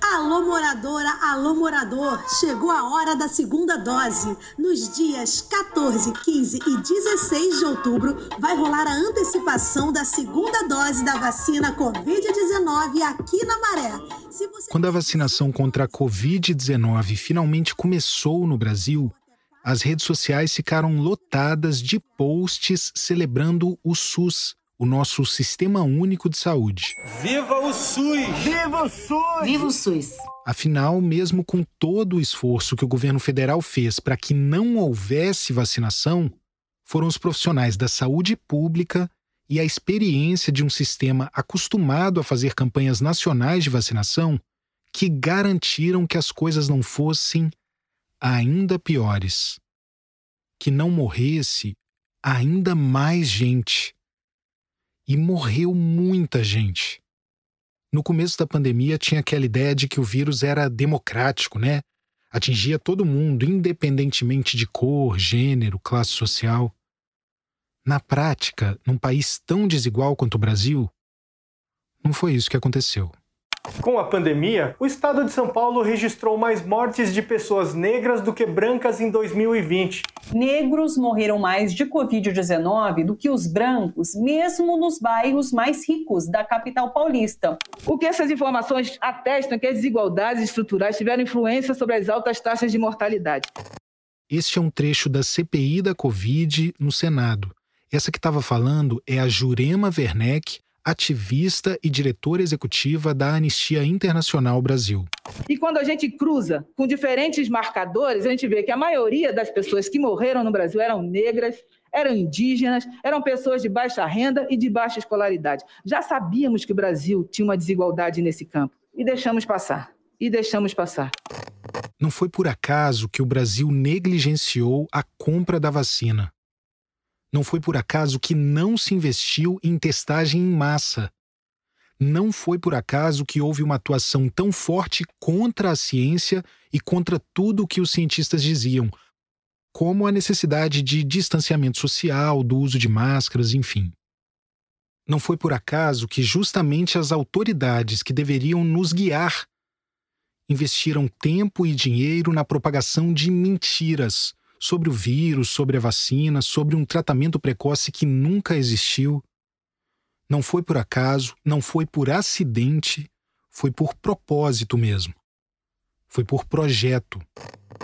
Alô, moradora, alô, morador, chegou a hora da segunda dose. Nos dias 14, 15 e 16 de outubro, vai rolar a antecipação da segunda dose da vacina Covid-19 aqui na Maré. Você... Quando a vacinação contra a Covid-19 finalmente começou no Brasil, as redes sociais ficaram lotadas de posts celebrando o SUS o nosso Sistema Único de Saúde. Viva o SUS! Viva o SUS! Viva o SUS! Afinal, mesmo com todo o esforço que o governo federal fez para que não houvesse vacinação, foram os profissionais da saúde pública e a experiência de um sistema acostumado a fazer campanhas nacionais de vacinação que garantiram que as coisas não fossem ainda piores. Que não morresse ainda mais gente e morreu muita gente. No começo da pandemia tinha aquela ideia de que o vírus era democrático, né? Atingia todo mundo, independentemente de cor, gênero, classe social. Na prática, num país tão desigual quanto o Brasil, não foi isso que aconteceu. Com a pandemia, o estado de São Paulo registrou mais mortes de pessoas negras do que brancas em 2020. Negros morreram mais de Covid-19 do que os brancos, mesmo nos bairros mais ricos da capital paulista. O que essas informações atestam que as desigualdades estruturais tiveram influência sobre as altas taxas de mortalidade. Este é um trecho da CPI da Covid no Senado. Essa que estava falando é a Jurema Werneck, ativista e diretora executiva da Anistia Internacional Brasil. E quando a gente cruza com diferentes marcadores, a gente vê que a maioria das pessoas que morreram no Brasil eram negras, eram indígenas, eram pessoas de baixa renda e de baixa escolaridade. Já sabíamos que o Brasil tinha uma desigualdade nesse campo e deixamos passar. E deixamos passar. Não foi por acaso que o Brasil negligenciou a compra da vacina. Não foi por acaso que não se investiu em testagem em massa. Não foi por acaso que houve uma atuação tão forte contra a ciência e contra tudo o que os cientistas diziam, como a necessidade de distanciamento social, do uso de máscaras, enfim. Não foi por acaso que justamente as autoridades que deveriam nos guiar investiram tempo e dinheiro na propagação de mentiras sobre o vírus, sobre a vacina, sobre um tratamento precoce que nunca existiu. Não foi por acaso, não foi por acidente, foi por propósito mesmo. Foi por projeto.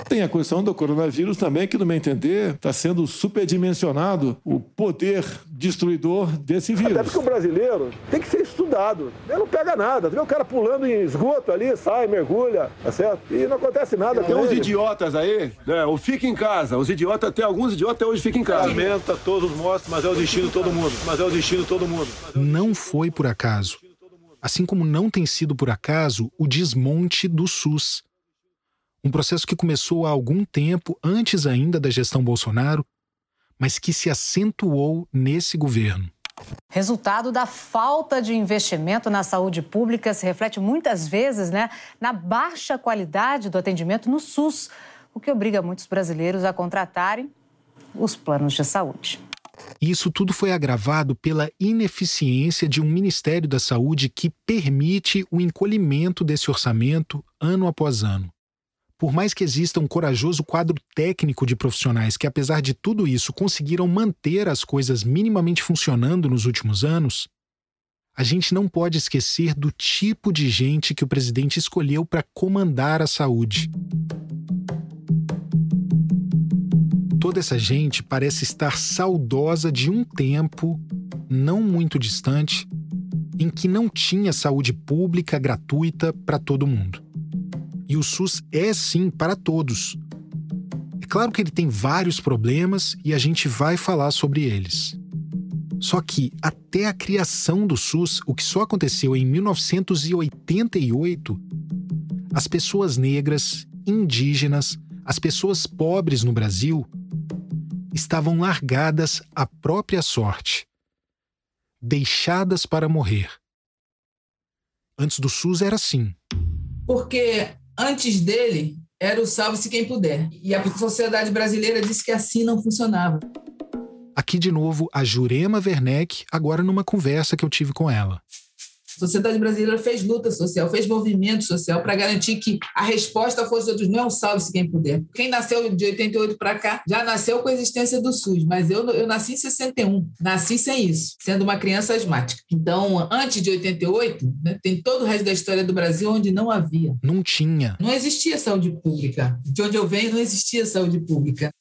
Tem a questão do coronavírus também, que, no meu entender, está sendo superdimensionado o poder destruidor desse vírus. Até porque o brasileiro tem que ser estudado. Ele não pega nada. Vê o cara pulando em esgoto ali, sai, mergulha, tá certo? E não acontece nada Tem uns ele. idiotas aí, né? O fica em casa. Os idiotas, até alguns idiotas até hoje ficam em casa. Lamenta todos mortos, mas é o destino de todo mundo. Mas é o destino de todo mundo. Não foi por acaso. Assim como não tem sido por acaso o desmonte do SUS um processo que começou há algum tempo antes ainda da gestão Bolsonaro, mas que se acentuou nesse governo. Resultado da falta de investimento na saúde pública se reflete muitas vezes né, na baixa qualidade do atendimento no SUS, o que obriga muitos brasileiros a contratarem os planos de saúde. Isso tudo foi agravado pela ineficiência de um Ministério da Saúde que permite o encolhimento desse orçamento ano após ano. Por mais que exista um corajoso quadro técnico de profissionais que, apesar de tudo isso, conseguiram manter as coisas minimamente funcionando nos últimos anos, a gente não pode esquecer do tipo de gente que o presidente escolheu para comandar a saúde. Toda essa gente parece estar saudosa de um tempo, não muito distante, em que não tinha saúde pública gratuita para todo mundo. E o SUS é sim para todos. É claro que ele tem vários problemas e a gente vai falar sobre eles. Só que até a criação do SUS, o que só aconteceu em 1988, as pessoas negras, indígenas, as pessoas pobres no Brasil estavam largadas à própria sorte, deixadas para morrer. Antes do SUS era assim. Porque Antes dele, era o salve-se quem puder. E a sociedade brasileira disse que assim não funcionava. Aqui de novo a Jurema Werneck, agora numa conversa que eu tive com ela. A sociedade brasileira fez luta social, fez movimento social para garantir que a resposta fosse outros. Não é um salve-se quem puder. Quem nasceu de 88 para cá já nasceu com a existência do SUS, mas eu, eu nasci em 61, nasci sem isso, sendo uma criança asmática. Então, antes de 88, né, tem todo o resto da história do Brasil onde não havia. Não tinha. Não existia saúde pública. De onde eu venho, não existia saúde pública.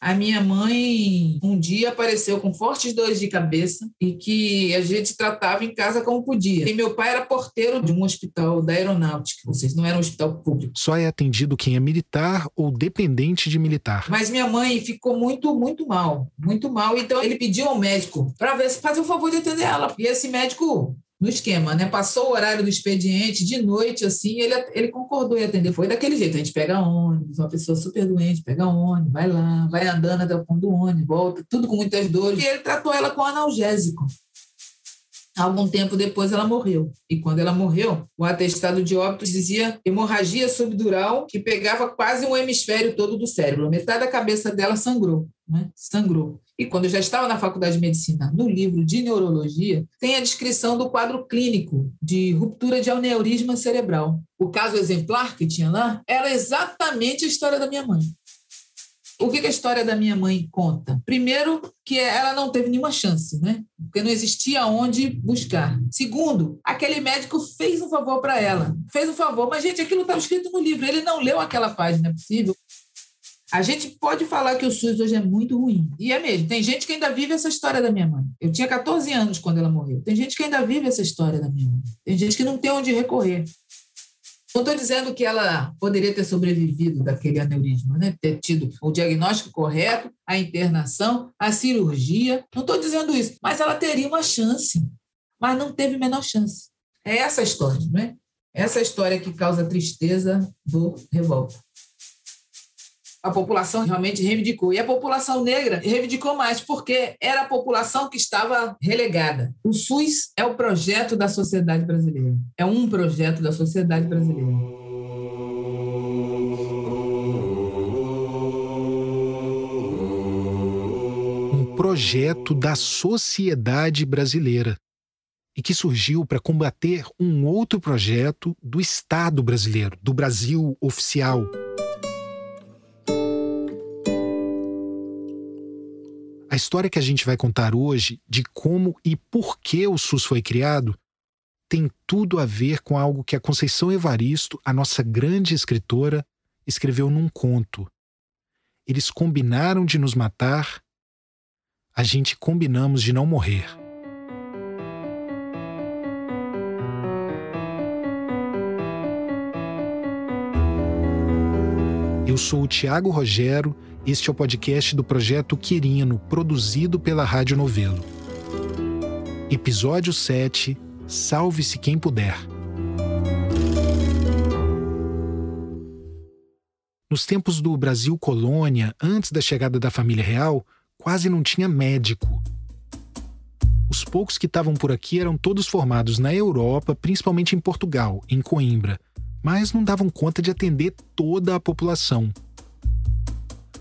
A minha mãe um dia apareceu com fortes dores de cabeça e que a gente tratava em casa como podia. E meu pai era porteiro de um hospital da aeronáutica, ou seja, não era um hospital público. Só é atendido quem é militar ou dependente de militar. Mas minha mãe ficou muito, muito mal, muito mal. Então ele pediu ao médico para ver se fazia o favor de atender ela. E esse médico no esquema, né? Passou o horário do expediente de noite, assim, ele, ele concordou em atender. Foi daquele jeito: a gente pega ônibus, uma pessoa super doente, pega ônibus, vai lá, vai andando até o ponto do ônibus, volta, tudo com muitas dores. E ele tratou ela com analgésico. Algum tempo depois ela morreu. E quando ela morreu, o atestado de óbito dizia hemorragia subdural que pegava quase um hemisfério todo do cérebro. Metade da cabeça dela sangrou, né? Sangrou. E quando eu já estava na faculdade de medicina, no livro de neurologia, tem a descrição do quadro clínico de ruptura de aneurisma cerebral. O caso exemplar que tinha lá era exatamente a história da minha mãe. O que, a história da minha mãe conta? Primeiro, que ela não teve nenhuma chance, né? Porque não existia onde buscar. Segundo, aquele médico fez um favor para ela. Fez um favor, mas, gente, aquilo está escrito no livro. Ele não leu aquela página, é possível. A gente pode falar que o SUS hoje é muito ruim. E é mesmo. Tem gente que ainda vive essa história da minha mãe. Eu tinha 14 anos quando ela morreu. Tem gente que ainda vive essa história da minha mãe. Tem gente que não tem onde recorrer. Não estou dizendo que ela poderia ter sobrevivido daquele aneurisma, né? ter tido o diagnóstico correto, a internação, a cirurgia. Não estou dizendo isso, mas ela teria uma chance, mas não teve menor chance. É essa a história, não é? Essa história que causa tristeza, dor, revolta a população realmente reivindicou. E a população negra reivindicou mais, porque era a população que estava relegada. O SUS é o projeto da sociedade brasileira. É um projeto da sociedade brasileira. Um projeto da sociedade brasileira e que surgiu para combater um outro projeto do Estado brasileiro, do Brasil oficial. História que a gente vai contar hoje de como e por que o SUS foi criado tem tudo a ver com algo que a Conceição Evaristo, a nossa grande escritora, escreveu num conto. Eles combinaram de nos matar, a gente combinamos de não morrer. Eu sou o Tiago Rogero este é o podcast do projeto Quirino, produzido pela Rádio Novelo. Episódio 7 Salve-se quem puder. Nos tempos do Brasil colônia, antes da chegada da família real, quase não tinha médico. Os poucos que estavam por aqui eram todos formados na Europa, principalmente em Portugal, em Coimbra, mas não davam conta de atender toda a população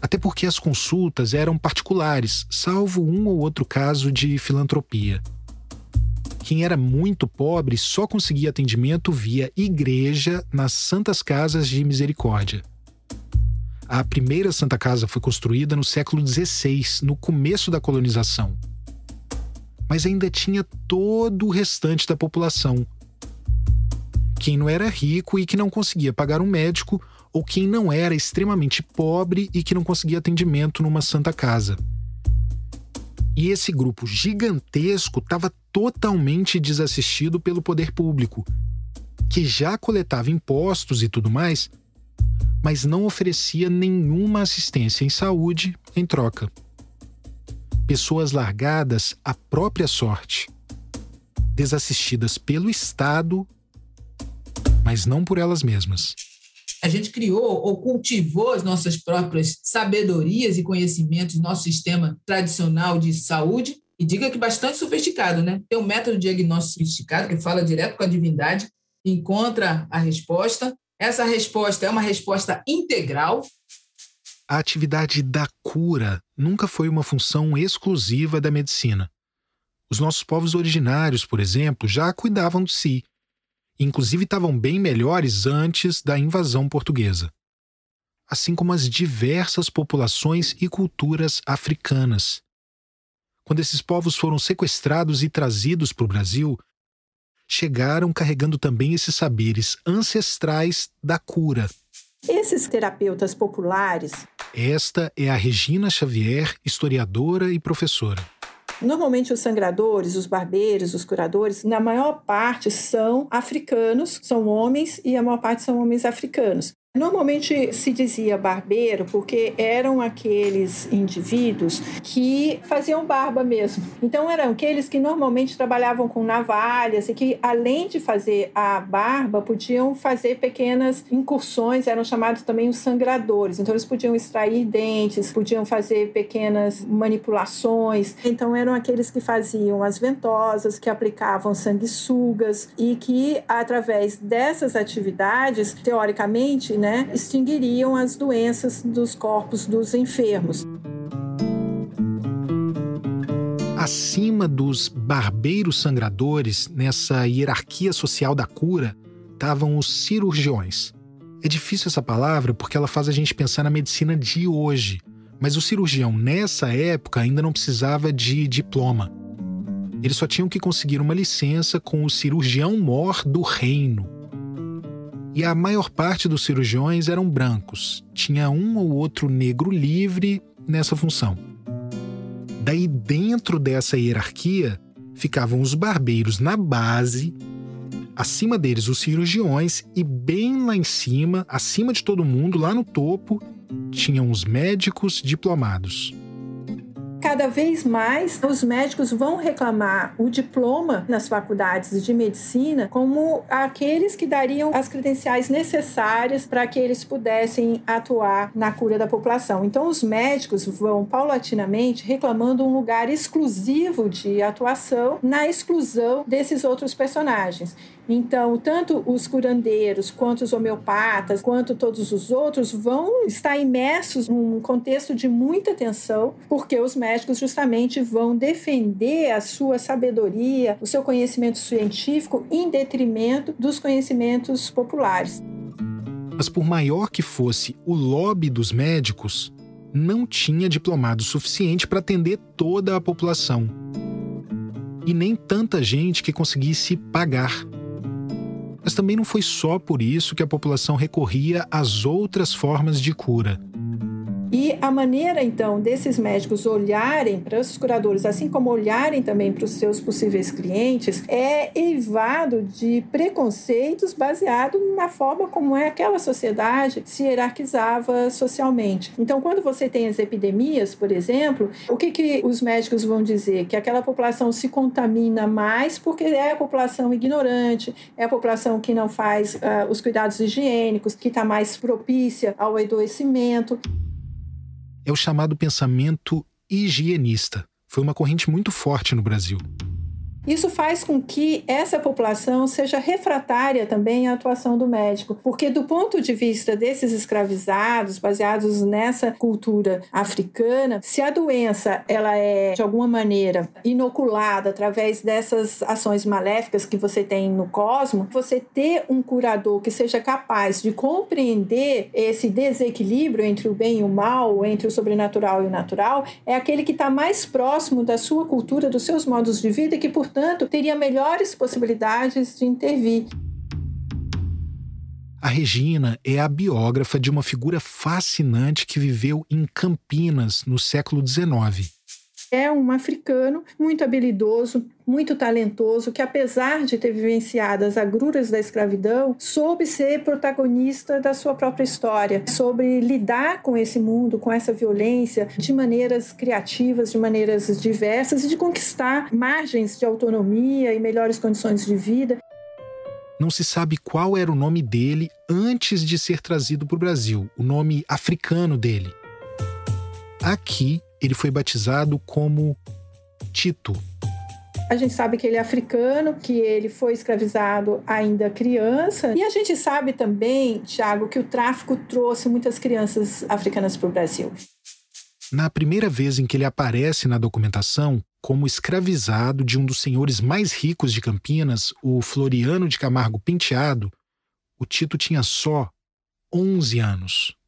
até porque as consultas eram particulares, salvo um ou outro caso de filantropia. Quem era muito pobre só conseguia atendimento via igreja nas Santas Casas de Misericórdia. A primeira Santa Casa foi construída no século XVI, no começo da colonização. Mas ainda tinha todo o restante da população. Quem não era rico e que não conseguia pagar um médico ou quem não era extremamente pobre e que não conseguia atendimento numa santa casa. E esse grupo gigantesco estava totalmente desassistido pelo poder público, que já coletava impostos e tudo mais, mas não oferecia nenhuma assistência em saúde em troca. Pessoas largadas à própria sorte, desassistidas pelo Estado, mas não por elas mesmas a gente criou ou cultivou as nossas próprias sabedorias e conhecimentos, nosso sistema tradicional de saúde, e diga que bastante sofisticado, né? Tem um método diagnóstico sofisticado que fala direto com a divindade, encontra a resposta. Essa resposta é uma resposta integral. A atividade da cura nunca foi uma função exclusiva da medicina. Os nossos povos originários, por exemplo, já cuidavam de si. Inclusive estavam bem melhores antes da invasão portuguesa. Assim como as diversas populações e culturas africanas. Quando esses povos foram sequestrados e trazidos para o Brasil, chegaram carregando também esses saberes ancestrais da cura. Esses terapeutas populares. Esta é a Regina Xavier, historiadora e professora. Normalmente os sangradores, os barbeiros, os curadores, na maior parte são africanos, são homens e a maior parte são homens africanos. Normalmente se dizia barbeiro porque eram aqueles indivíduos que faziam barba mesmo. Então eram aqueles que normalmente trabalhavam com navalhas e que além de fazer a barba podiam fazer pequenas incursões, eram chamados também os sangradores. Então eles podiam extrair dentes, podiam fazer pequenas manipulações. Então eram aqueles que faziam as ventosas, que aplicavam sanguessugas e que através dessas atividades, teoricamente, né, extinguiriam as doenças dos corpos dos enfermos. Acima dos barbeiros sangradores, nessa hierarquia social da cura, estavam os cirurgiões. É difícil essa palavra porque ela faz a gente pensar na medicina de hoje, mas o cirurgião nessa época ainda não precisava de diploma. Eles só tinham que conseguir uma licença com o cirurgião-mor do reino, e a maior parte dos cirurgiões eram brancos. Tinha um ou outro negro livre nessa função. Daí, dentro dessa hierarquia, ficavam os barbeiros na base, acima deles os cirurgiões, e bem lá em cima, acima de todo mundo, lá no topo, tinham os médicos diplomados cada vez mais os médicos vão reclamar o diploma nas faculdades de medicina como aqueles que dariam as credenciais necessárias para que eles pudessem atuar na cura da população. Então, os médicos vão paulatinamente reclamando um lugar exclusivo de atuação na exclusão desses outros personagens. Então, tanto os curandeiros, quanto os homeopatas, quanto todos os outros vão estar imersos num contexto de muita tensão, porque os médicos justamente vão defender a sua sabedoria, o seu conhecimento científico em detrimento dos conhecimentos populares. Mas por maior que fosse o lobby dos médicos, não tinha diplomado suficiente para atender toda a população. E nem tanta gente que conseguisse pagar. Mas também não foi só por isso que a população recorria às outras formas de cura. E a maneira, então, desses médicos olharem para os curadores, assim como olharem também para os seus possíveis clientes, é eivado de preconceitos baseado na forma como é aquela sociedade se hierarquizava socialmente. Então, quando você tem as epidemias, por exemplo, o que, que os médicos vão dizer? Que aquela população se contamina mais porque é a população ignorante, é a população que não faz uh, os cuidados higiênicos, que está mais propícia ao adoecimento é o chamado pensamento higienista. Foi uma corrente muito forte no Brasil. Isso faz com que essa população seja refratária também à atuação do médico, porque do ponto de vista desses escravizados, baseados nessa cultura africana, se a doença ela é de alguma maneira inoculada através dessas ações maléficas que você tem no cosmo, você ter um curador que seja capaz de compreender esse desequilíbrio entre o bem e o mal, entre o sobrenatural e o natural, é aquele que está mais próximo da sua cultura, dos seus modos de vida, que por portanto, teria melhores possibilidades de intervir. A Regina é a biógrafa de uma figura fascinante que viveu em Campinas no século XIX. É um africano muito habilidoso, muito talentoso, que apesar de ter vivenciado as agruras da escravidão, soube ser protagonista da sua própria história, sobre lidar com esse mundo, com essa violência, de maneiras criativas, de maneiras diversas e de conquistar margens de autonomia e melhores condições de vida. Não se sabe qual era o nome dele antes de ser trazido para o Brasil, o nome africano dele. Aqui, ele foi batizado como Tito. A gente sabe que ele é africano, que ele foi escravizado ainda criança. E a gente sabe também, Tiago, que o tráfico trouxe muitas crianças africanas para o Brasil. Na primeira vez em que ele aparece na documentação, como escravizado de um dos senhores mais ricos de Campinas, o Floriano de Camargo Penteado, o Tito tinha só 11 anos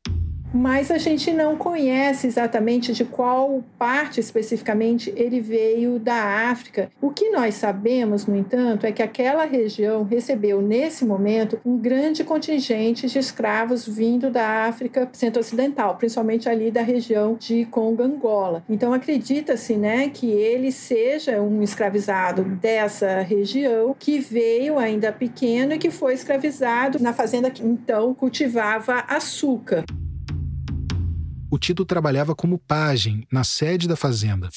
mas a gente não conhece exatamente de qual parte especificamente ele veio da África. O que nós sabemos, no entanto, é que aquela região recebeu nesse momento um grande contingente de escravos vindo da África centro-ocidental, principalmente ali da região de Congo-Angola. Então acredita-se, né, que ele seja um escravizado dessa região que veio ainda pequeno e que foi escravizado na fazenda que então cultivava açúcar o Tito trabalhava como pajem na sede da fazenda.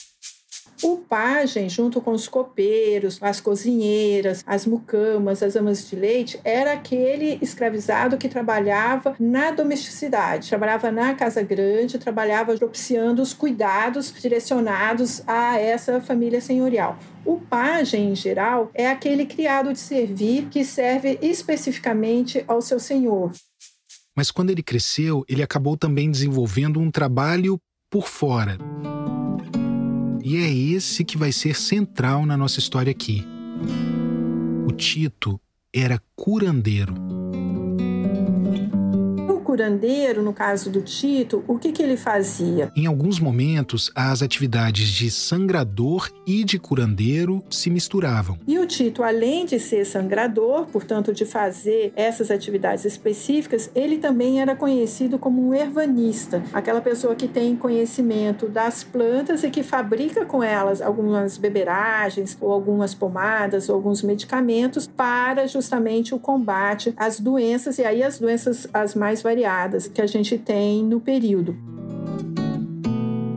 O pajem, junto com os copeiros, as cozinheiras, as mucamas, as amas de leite, era aquele escravizado que trabalhava na domesticidade, trabalhava na casa grande, trabalhava propiciando os cuidados direcionados a essa família senhorial. O pajem, em geral, é aquele criado de servir que serve especificamente ao seu senhor. Mas quando ele cresceu, ele acabou também desenvolvendo um trabalho por fora. E é esse que vai ser central na nossa história aqui. O Tito era curandeiro curandeiro, no caso do Tito, o que, que ele fazia? Em alguns momentos, as atividades de sangrador e de curandeiro se misturavam. E o Tito, além de ser sangrador, portanto, de fazer essas atividades específicas, ele também era conhecido como um ervanista, aquela pessoa que tem conhecimento das plantas e que fabrica com elas algumas beberagens ou algumas pomadas ou alguns medicamentos para justamente o combate às doenças e aí as doenças as mais variadas variadas que a gente tem no período.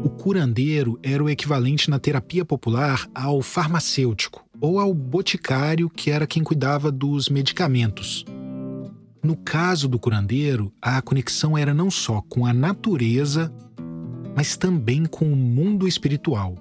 O curandeiro era o equivalente na terapia popular ao farmacêutico ou ao boticário, que era quem cuidava dos medicamentos. No caso do curandeiro, a conexão era não só com a natureza, mas também com o mundo espiritual.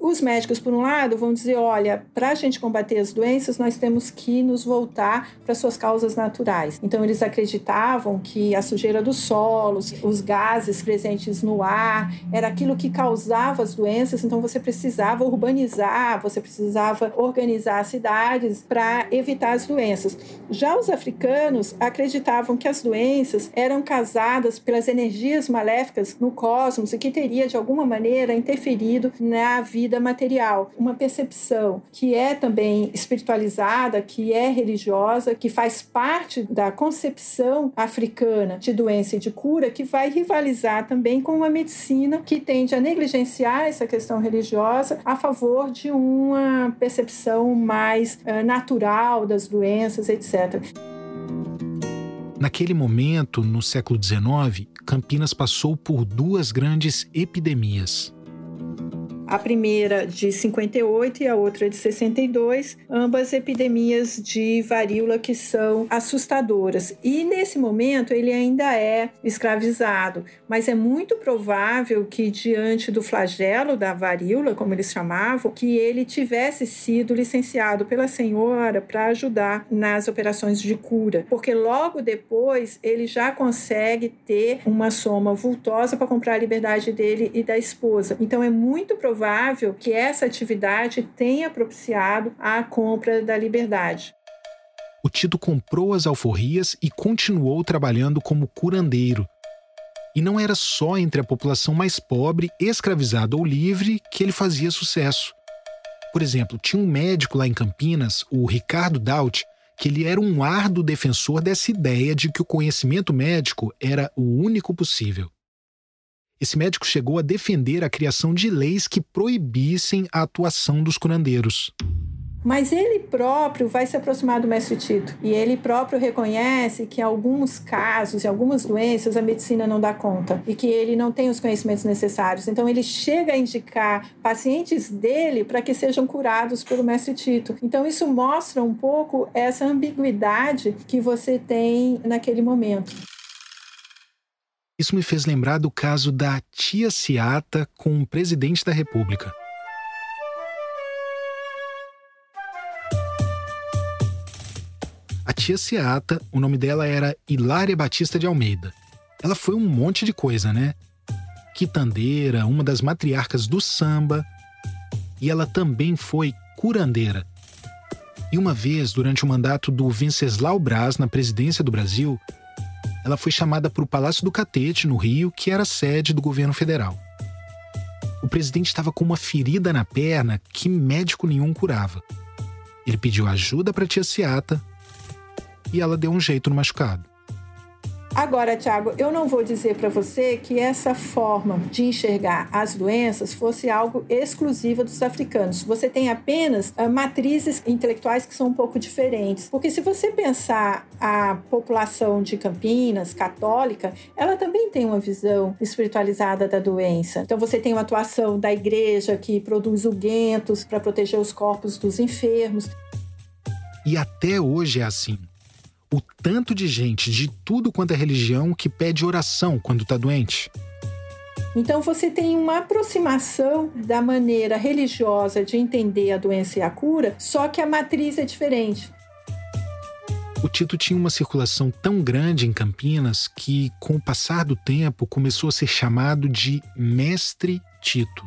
Os médicos, por um lado, vão dizer: olha, para a gente combater as doenças, nós temos que nos voltar para suas causas naturais. Então, eles acreditavam que a sujeira dos solos, os gases presentes no ar, era aquilo que causava as doenças. Então, você precisava urbanizar, você precisava organizar as cidades para evitar as doenças. Já os africanos acreditavam que as doenças eram causadas pelas energias maléficas no cosmos e que teria, de alguma maneira, interferido na vida vida material. Uma percepção que é também espiritualizada, que é religiosa, que faz parte da concepção africana de doença e de cura, que vai rivalizar também com uma medicina que tende a negligenciar essa questão religiosa a favor de uma percepção mais uh, natural das doenças, etc. Naquele momento, no século XIX, Campinas passou por duas grandes epidemias a primeira de 58 e a outra de 62, ambas epidemias de varíola que são assustadoras. E nesse momento ele ainda é escravizado, mas é muito provável que diante do flagelo da varíola, como eles chamavam, que ele tivesse sido licenciado pela senhora para ajudar nas operações de cura, porque logo depois ele já consegue ter uma soma vultosa para comprar a liberdade dele e da esposa. Então é muito provável provável que essa atividade tenha propiciado a compra da liberdade. O Tito comprou as alforrias e continuou trabalhando como curandeiro. E não era só entre a população mais pobre, escravizada ou livre, que ele fazia sucesso. Por exemplo, tinha um médico lá em Campinas, o Ricardo Daut, que ele era um árduo defensor dessa ideia de que o conhecimento médico era o único possível. Esse médico chegou a defender a criação de leis que proibissem a atuação dos curandeiros. Mas ele próprio vai se aproximar do mestre Tito e ele próprio reconhece que em alguns casos, em algumas doenças, a medicina não dá conta e que ele não tem os conhecimentos necessários. Então ele chega a indicar pacientes dele para que sejam curados pelo mestre Tito. Então isso mostra um pouco essa ambiguidade que você tem naquele momento. Isso me fez lembrar do caso da tia Ciata com o presidente da República. A tia Ciata, o nome dela era Hilária Batista de Almeida. Ela foi um monte de coisa, né? Quitandeira, uma das matriarcas do samba. e ela também foi curandeira. E uma vez, durante o mandato do Venceslau Braz na presidência do Brasil, ela foi chamada para o Palácio do Catete, no Rio, que era sede do governo federal. O presidente estava com uma ferida na perna que médico nenhum curava. Ele pediu ajuda para a tia Ciata e ela deu um jeito no machucado. Agora, Tiago, eu não vou dizer para você que essa forma de enxergar as doenças fosse algo exclusivo dos africanos. Você tem apenas uh, matrizes intelectuais que são um pouco diferentes. Porque se você pensar a população de Campinas, católica, ela também tem uma visão espiritualizada da doença. Então você tem uma atuação da igreja que produz ungüentos para proteger os corpos dos enfermos. E até hoje é assim o tanto de gente de tudo quanto é religião que pede oração quando está doente. Então você tem uma aproximação da maneira religiosa de entender a doença e a cura, só que a matriz é diferente. O Tito tinha uma circulação tão grande em Campinas que, com o passar do tempo, começou a ser chamado de Mestre Tito.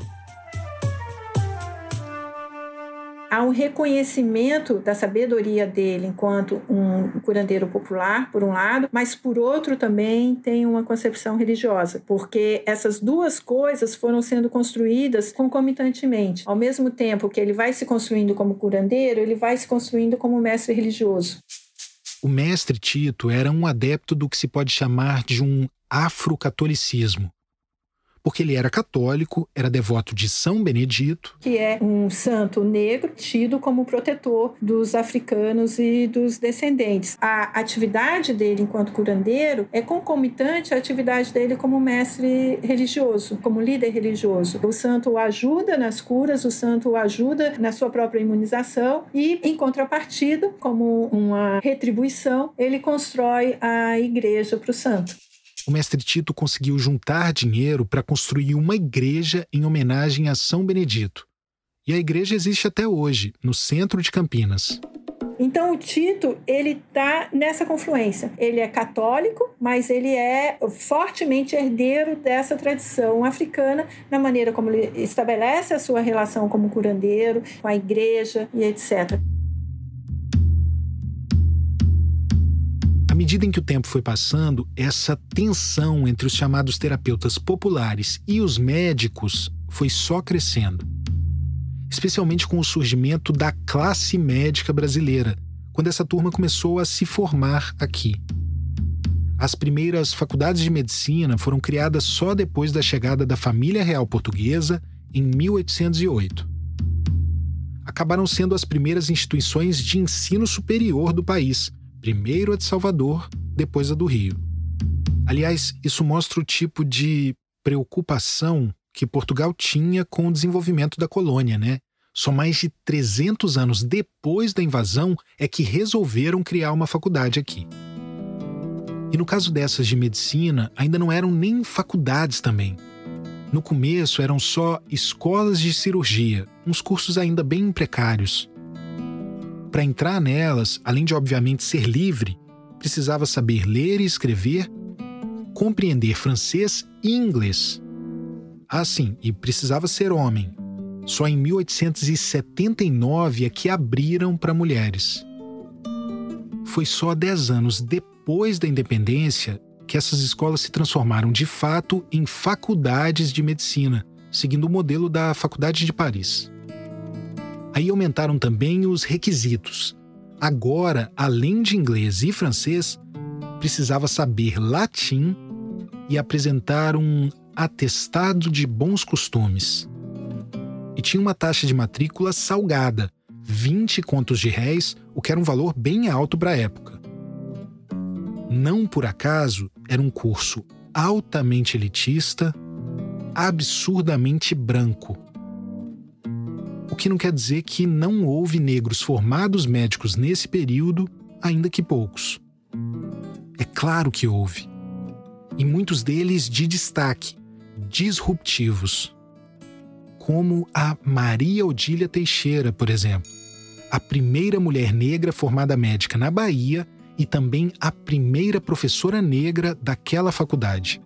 Há um reconhecimento da sabedoria dele enquanto um curandeiro popular, por um lado, mas por outro também tem uma concepção religiosa, porque essas duas coisas foram sendo construídas concomitantemente. Ao mesmo tempo que ele vai se construindo como curandeiro, ele vai se construindo como mestre religioso. O mestre Tito era um adepto do que se pode chamar de um afrocatolicismo, porque ele era católico, era devoto de São Benedito, que é um santo negro tido como protetor dos africanos e dos descendentes. A atividade dele enquanto curandeiro é concomitante à atividade dele como mestre religioso, como líder religioso. O santo o ajuda nas curas, o santo o ajuda na sua própria imunização e, em contrapartida, como uma retribuição, ele constrói a igreja para o santo o mestre Tito conseguiu juntar dinheiro para construir uma igreja em homenagem a São Benedito. E a igreja existe até hoje, no centro de Campinas. Então o Tito, ele tá nessa confluência. Ele é católico, mas ele é fortemente herdeiro dessa tradição africana na maneira como ele estabelece a sua relação como curandeiro, com a igreja e etc. medida em que o tempo foi passando, essa tensão entre os chamados terapeutas populares e os médicos foi só crescendo. Especialmente com o surgimento da classe médica brasileira, quando essa turma começou a se formar aqui. As primeiras faculdades de medicina foram criadas só depois da chegada da família real portuguesa em 1808. Acabaram sendo as primeiras instituições de ensino superior do país, primeiro a de Salvador, depois a do Rio. Aliás, isso mostra o tipo de preocupação que Portugal tinha com o desenvolvimento da colônia, né? Só mais de 300 anos depois da invasão é que resolveram criar uma faculdade aqui. E no caso dessas de medicina, ainda não eram nem faculdades também. No começo eram só escolas de cirurgia, uns cursos ainda bem precários. Para entrar nelas, além de obviamente ser livre, precisava saber ler e escrever, compreender francês e inglês. Ah, sim, e precisava ser homem. Só em 1879 é que abriram para mulheres. Foi só 10 anos depois da independência que essas escolas se transformaram de fato em faculdades de medicina, seguindo o modelo da Faculdade de Paris. Aí aumentaram também os requisitos. Agora, além de inglês e francês, precisava saber latim e apresentar um atestado de bons costumes. E tinha uma taxa de matrícula salgada, 20 contos de réis, o que era um valor bem alto para a época. Não por acaso, era um curso altamente elitista, absurdamente branco o que não quer dizer que não houve negros formados médicos nesse período, ainda que poucos. É claro que houve. E muitos deles de destaque, disruptivos. Como a Maria Odília Teixeira, por exemplo, a primeira mulher negra formada médica na Bahia e também a primeira professora negra daquela faculdade.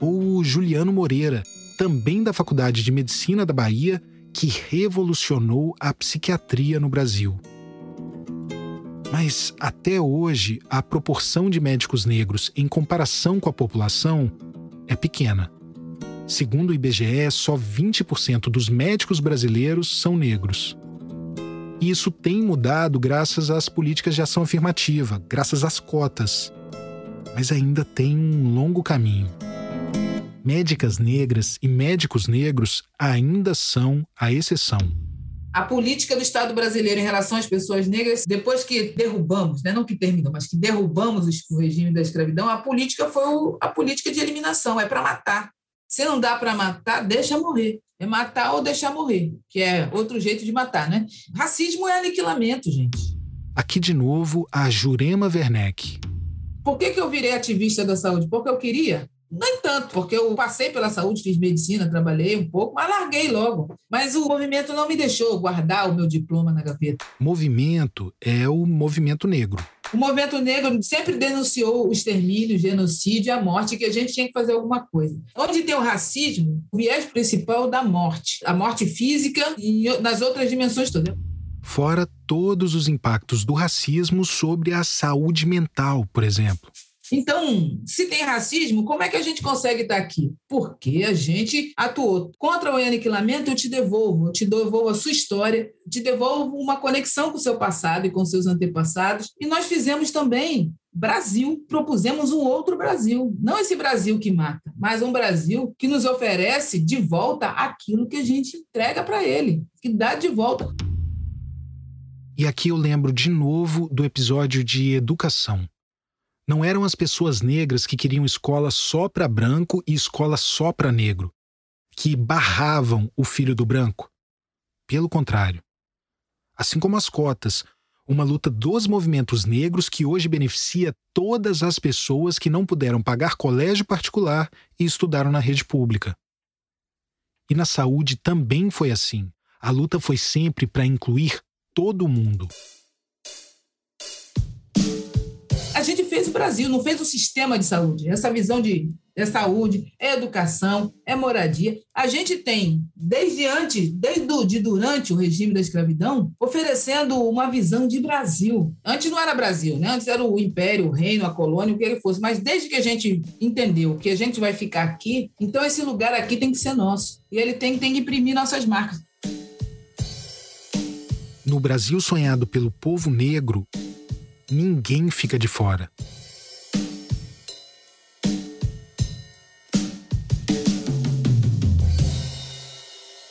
Ou o Juliano Moreira, também da Faculdade de Medicina da Bahia que revolucionou a psiquiatria no Brasil. Mas até hoje, a proporção de médicos negros em comparação com a população é pequena. Segundo o IBGE, só 20% dos médicos brasileiros são negros. E isso tem mudado graças às políticas de ação afirmativa, graças às cotas. Mas ainda tem um longo caminho. Médicas negras e médicos negros ainda são a exceção. A política do Estado brasileiro em relação às pessoas negras, depois que derrubamos, né, não que terminou, mas que derrubamos o regime da escravidão, a política foi a política de eliminação, é para matar. Se não dá para matar, deixa morrer. É matar ou deixar morrer, que é outro jeito de matar, né? Racismo é aniquilamento, gente. Aqui de novo a Jurema Werneck. Por que, que eu virei ativista da saúde? Porque eu queria nem tanto, porque eu passei pela saúde, fiz medicina, trabalhei um pouco, mas larguei logo. Mas o movimento não me deixou guardar o meu diploma na gaveta. Movimento é o movimento negro. O movimento negro sempre denunciou o extermínio, o genocídio, a morte, que a gente tinha que fazer alguma coisa. Onde tem o racismo, o viés principal da morte, a morte física e nas outras dimensões todas. Fora todos os impactos do racismo sobre a saúde mental, por exemplo. Então, se tem racismo, como é que a gente consegue estar aqui? Porque a gente atuou contra o aniquilamento, eu te devolvo, eu te devolvo a sua história, te devolvo uma conexão com o seu passado e com seus antepassados. E nós fizemos também Brasil, propusemos um outro Brasil, não esse Brasil que mata, mas um Brasil que nos oferece de volta aquilo que a gente entrega para ele, que dá de volta. E aqui eu lembro de novo do episódio de educação. Não eram as pessoas negras que queriam escola só para branco e escola só para negro, que barravam o filho do branco. Pelo contrário. Assim como as cotas, uma luta dos movimentos negros que hoje beneficia todas as pessoas que não puderam pagar colégio particular e estudaram na rede pública. E na saúde também foi assim. A luta foi sempre para incluir todo mundo a gente fez o Brasil, não fez o sistema de saúde. Essa visão de é saúde, é educação, é moradia. A gente tem, desde antes, desde de durante o regime da escravidão, oferecendo uma visão de Brasil. Antes não era Brasil, né? Antes era o império, o reino, a colônia, o que ele fosse. Mas desde que a gente entendeu que a gente vai ficar aqui, então esse lugar aqui tem que ser nosso. E ele tem, tem que imprimir nossas marcas. No Brasil sonhado pelo povo negro, ninguém fica de fora.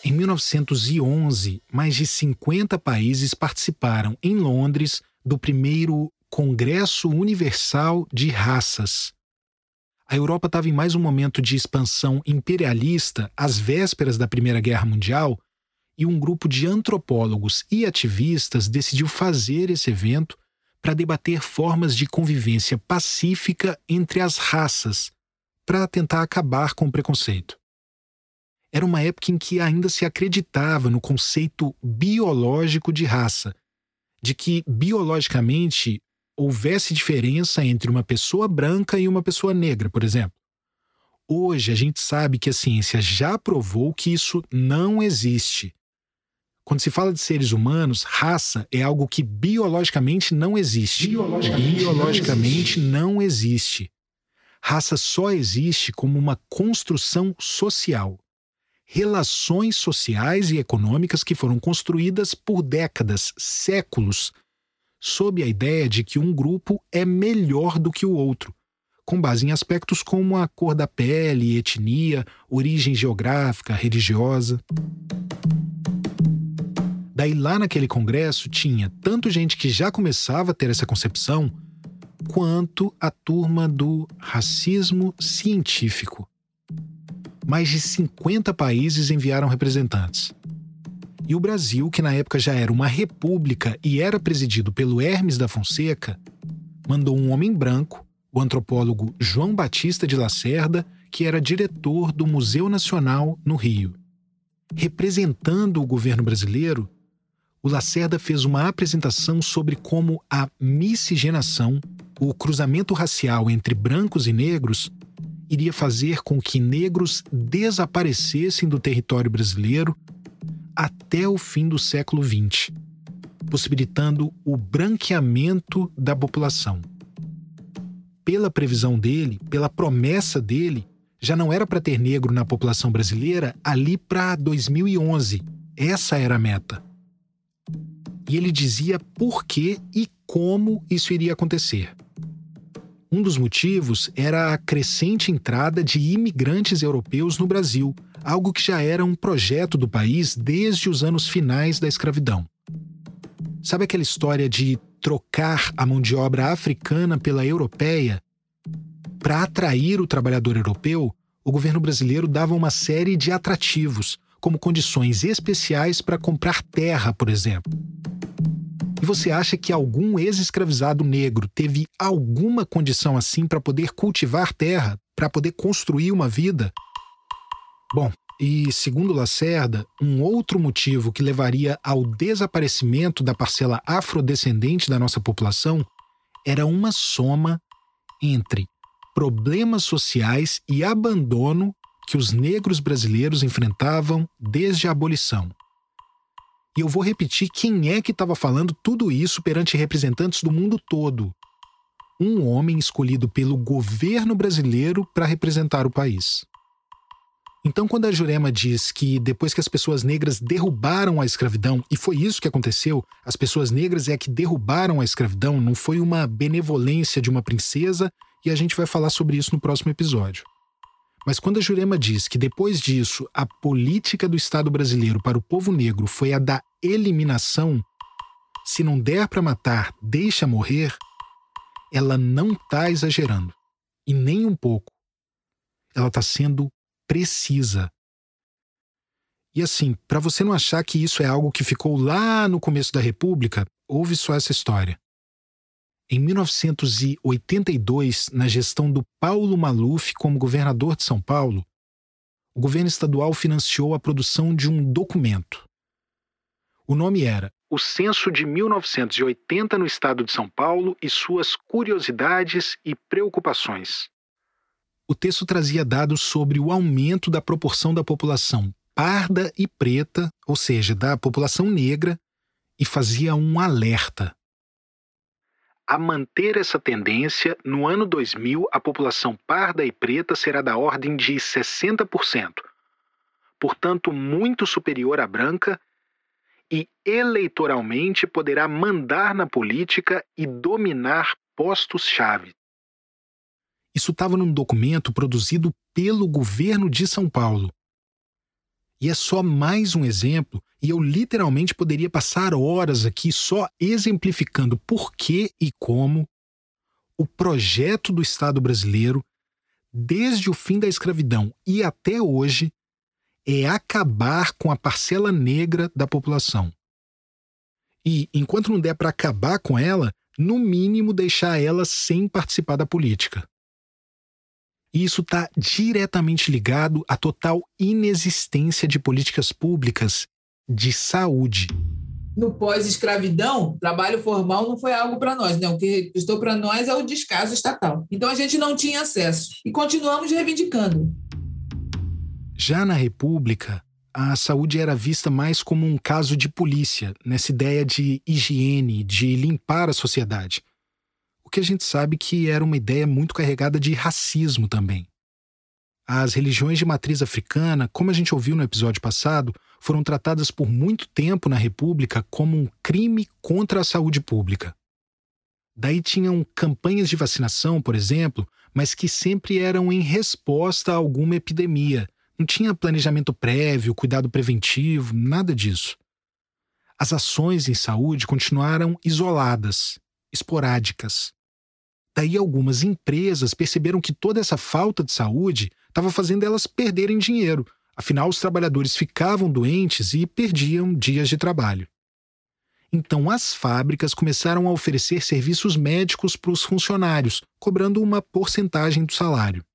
Em 1911, mais de 50 países participaram em Londres do primeiro Congresso Universal de Raças. A Europa estava em mais um momento de expansão imperialista às vésperas da Primeira Guerra Mundial e um grupo de antropólogos e ativistas decidiu fazer esse evento para debater formas de convivência pacífica entre as raças, para tentar acabar com o preconceito. Era uma época em que ainda se acreditava no conceito biológico de raça, de que biologicamente houvesse diferença entre uma pessoa branca e uma pessoa negra, por exemplo. Hoje a gente sabe que a ciência já provou que isso não existe. Quando se fala de seres humanos, raça é algo que biologicamente não existe. Biologicamente, biologicamente não, existe. não existe. Raça só existe como uma construção social. Relações sociais e econômicas que foram construídas por décadas, séculos, sob a ideia de que um grupo é melhor do que o outro, com base em aspectos como a cor da pele, etnia, origem geográfica, religiosa. Daí lá naquele congresso tinha tanto gente que já começava a ter essa concepção, quanto a turma do racismo científico. Mais de 50 países enviaram representantes. E o Brasil, que na época já era uma república e era presidido pelo Hermes da Fonseca, mandou um homem branco, o antropólogo João Batista de Lacerda, que era diretor do Museu Nacional no Rio. Representando o governo brasileiro, o Lacerda fez uma apresentação sobre como a miscigenação, o cruzamento racial entre brancos e negros, iria fazer com que negros desaparecessem do território brasileiro, até o fim do século XX, possibilitando o branqueamento da população. Pela previsão dele, pela promessa dele, já não era para ter negro na população brasileira ali para 2011. Essa era a meta. E ele dizia por que e como isso iria acontecer. Um dos motivos era a crescente entrada de imigrantes europeus no Brasil, algo que já era um projeto do país desde os anos finais da escravidão. Sabe aquela história de trocar a mão de obra africana pela europeia? Para atrair o trabalhador europeu, o governo brasileiro dava uma série de atrativos, como condições especiais para comprar terra, por exemplo. E você acha que algum ex-escravizado negro teve alguma condição assim para poder cultivar terra, para poder construir uma vida? Bom, e segundo Lacerda, um outro motivo que levaria ao desaparecimento da parcela afrodescendente da nossa população era uma soma entre problemas sociais e abandono que os negros brasileiros enfrentavam desde a abolição. E eu vou repetir quem é que estava falando tudo isso perante representantes do mundo todo. Um homem escolhido pelo governo brasileiro para representar o país. Então, quando a Jurema diz que depois que as pessoas negras derrubaram a escravidão, e foi isso que aconteceu, as pessoas negras é que derrubaram a escravidão, não foi uma benevolência de uma princesa, e a gente vai falar sobre isso no próximo episódio. Mas quando a Jurema diz que depois disso a política do Estado brasileiro para o povo negro foi a da eliminação, se não der para matar, deixa morrer, ela não está exagerando. E nem um pouco. Ela está sendo precisa. E assim, para você não achar que isso é algo que ficou lá no começo da República, ouve só essa história. Em 1982, na gestão do Paulo Maluf como governador de São Paulo, o governo estadual financiou a produção de um documento. O nome era O Censo de 1980 no Estado de São Paulo e suas curiosidades e preocupações. O texto trazia dados sobre o aumento da proporção da população parda e preta, ou seja, da população negra, e fazia um alerta a manter essa tendência, no ano 2000 a população parda e preta será da ordem de 60%, portanto, muito superior à branca, e eleitoralmente poderá mandar na política e dominar postos-chave. Isso estava num documento produzido pelo governo de São Paulo. E é só mais um exemplo, e eu literalmente poderia passar horas aqui só exemplificando por que e como o projeto do Estado brasileiro, desde o fim da escravidão e até hoje, é acabar com a parcela negra da população. E, enquanto não der para acabar com ela, no mínimo deixar ela sem participar da política. E isso está diretamente ligado à total inexistência de políticas públicas de saúde. No pós-escravidão, trabalho formal não foi algo para nós, né? O que estou para nós é o descaso estatal. Então a gente não tinha acesso e continuamos reivindicando. Já na República, a saúde era vista mais como um caso de polícia, nessa ideia de higiene, de limpar a sociedade o que a gente sabe que era uma ideia muito carregada de racismo também. As religiões de matriz africana, como a gente ouviu no episódio passado, foram tratadas por muito tempo na República como um crime contra a saúde pública. Daí tinham campanhas de vacinação, por exemplo, mas que sempre eram em resposta a alguma epidemia. Não tinha planejamento prévio, cuidado preventivo, nada disso. As ações em saúde continuaram isoladas, esporádicas. Daí algumas empresas perceberam que toda essa falta de saúde estava fazendo elas perderem dinheiro. Afinal, os trabalhadores ficavam doentes e perdiam dias de trabalho. Então, as fábricas começaram a oferecer serviços médicos para os funcionários, cobrando uma porcentagem do salário.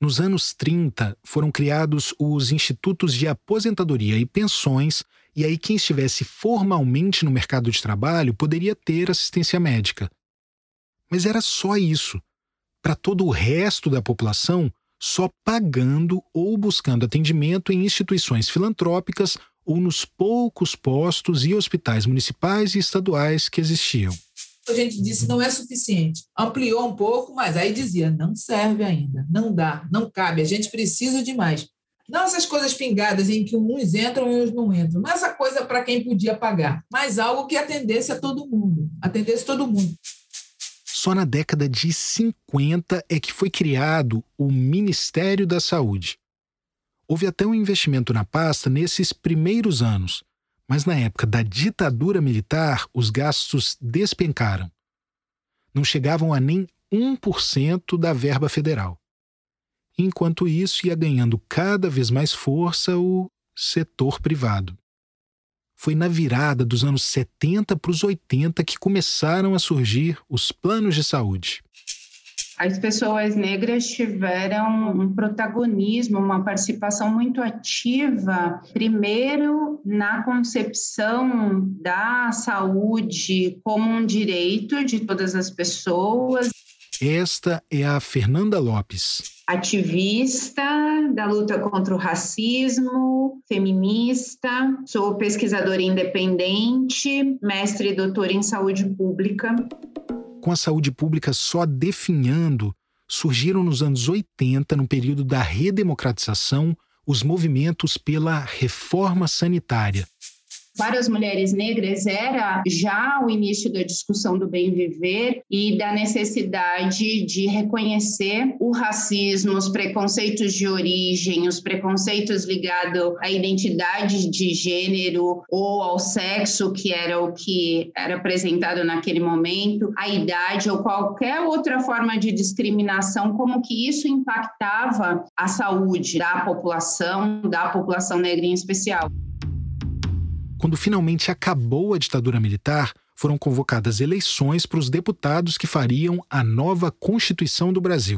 Nos anos 30, foram criados os institutos de aposentadoria e pensões, e aí quem estivesse formalmente no mercado de trabalho poderia ter assistência médica, mas era só isso. Para todo o resto da população, só pagando ou buscando atendimento em instituições filantrópicas ou nos poucos postos e hospitais municipais e estaduais que existiam. A gente disse não é suficiente. Ampliou um pouco, mas aí dizia não serve ainda, não dá, não cabe, a gente precisa de mais. Não essas coisas pingadas em que uns entram e uns não entram. Não essa coisa para quem podia pagar, mas algo que atendesse a todo mundo, atendesse todo mundo. Só na década de 50 é que foi criado o Ministério da Saúde. Houve até um investimento na pasta nesses primeiros anos, mas na época da ditadura militar os gastos despencaram. Não chegavam a nem 1% da verba federal. Enquanto isso, ia ganhando cada vez mais força o setor privado. Foi na virada dos anos 70 para os 80 que começaram a surgir os planos de saúde. As pessoas negras tiveram um protagonismo, uma participação muito ativa, primeiro na concepção da saúde como um direito de todas as pessoas. Esta é a Fernanda Lopes ativista da luta contra o racismo, feminista, sou pesquisadora independente, mestre e doutora em saúde pública. Com a saúde pública só definhando, surgiram nos anos 80, no período da redemocratização, os movimentos pela reforma sanitária, para as mulheres negras era já o início da discussão do bem viver e da necessidade de reconhecer o racismo, os preconceitos de origem, os preconceitos ligados à identidade de gênero ou ao sexo, que era o que era apresentado naquele momento, a idade ou qualquer outra forma de discriminação, como que isso impactava a saúde da população, da população negra em especial. Quando finalmente acabou a ditadura militar, foram convocadas eleições para os deputados que fariam a nova Constituição do Brasil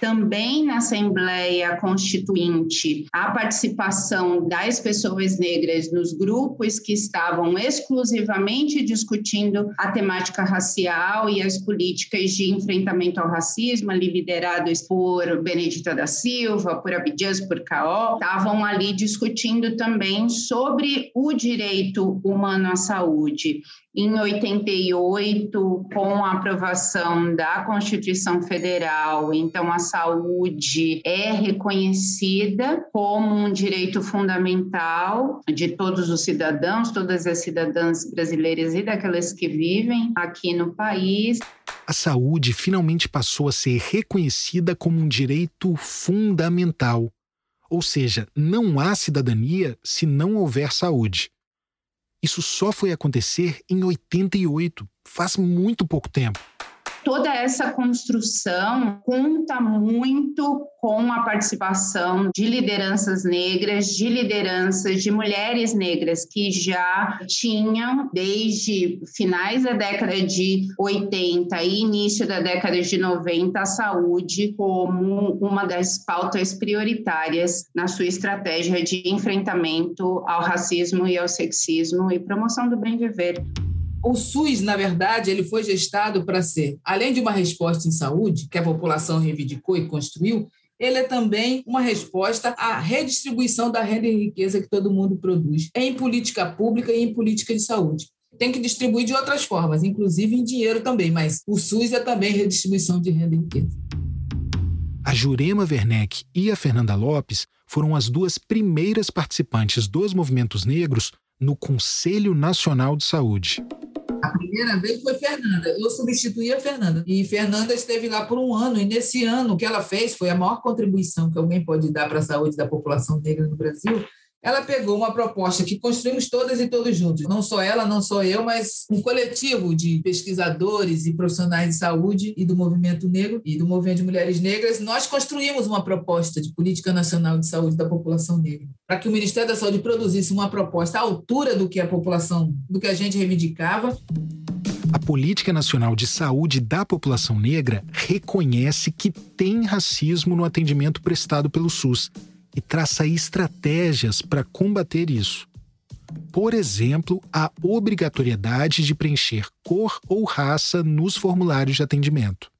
também na Assembleia Constituinte a participação das pessoas negras nos grupos que estavam exclusivamente discutindo a temática racial e as políticas de enfrentamento ao racismo, liderados por Benedita da Silva, por Abdias por Caó, estavam ali discutindo também sobre o direito humano à saúde. Em 88, com a aprovação da Constituição Federal, então a saúde é reconhecida como um direito fundamental de todos os cidadãos, todas as cidadãs brasileiras e daquelas que vivem aqui no país. A saúde finalmente passou a ser reconhecida como um direito fundamental. Ou seja, não há cidadania se não houver saúde. Isso só foi acontecer em 88, faz muito pouco tempo toda essa construção conta muito com a participação de lideranças negras, de lideranças de mulheres negras que já tinham desde finais da década de 80 e início da década de 90 a saúde como uma das pautas prioritárias na sua estratégia de enfrentamento ao racismo e ao sexismo e promoção do bem viver. O SUS, na verdade, ele foi gestado para ser, além de uma resposta em saúde, que a população reivindicou e construiu, ele é também uma resposta à redistribuição da renda e riqueza que todo mundo produz em política pública e em política de saúde. Tem que distribuir de outras formas, inclusive em dinheiro também, mas o SUS é também redistribuição de renda e riqueza. A Jurema Werneck e a Fernanda Lopes foram as duas primeiras participantes dos movimentos negros no Conselho Nacional de Saúde. A primeira vez foi Fernanda. Eu substituí a Fernanda. E Fernanda esteve lá por um ano. E nesse ano, o que ela fez foi a maior contribuição que alguém pode dar para a saúde da população negra no Brasil, ela pegou uma proposta que construímos todas e todos juntos, não só ela, não só eu, mas um coletivo de pesquisadores e profissionais de saúde e do movimento negro e do movimento de mulheres negras. Nós construímos uma proposta de política nacional de saúde da população negra, para que o Ministério da Saúde produzisse uma proposta à altura do que a população, do que a gente reivindicava. A Política Nacional de Saúde da População Negra reconhece que tem racismo no atendimento prestado pelo SUS e traça estratégias para combater isso. Por exemplo, a obrigatoriedade de preencher cor ou raça nos formulários de atendimento.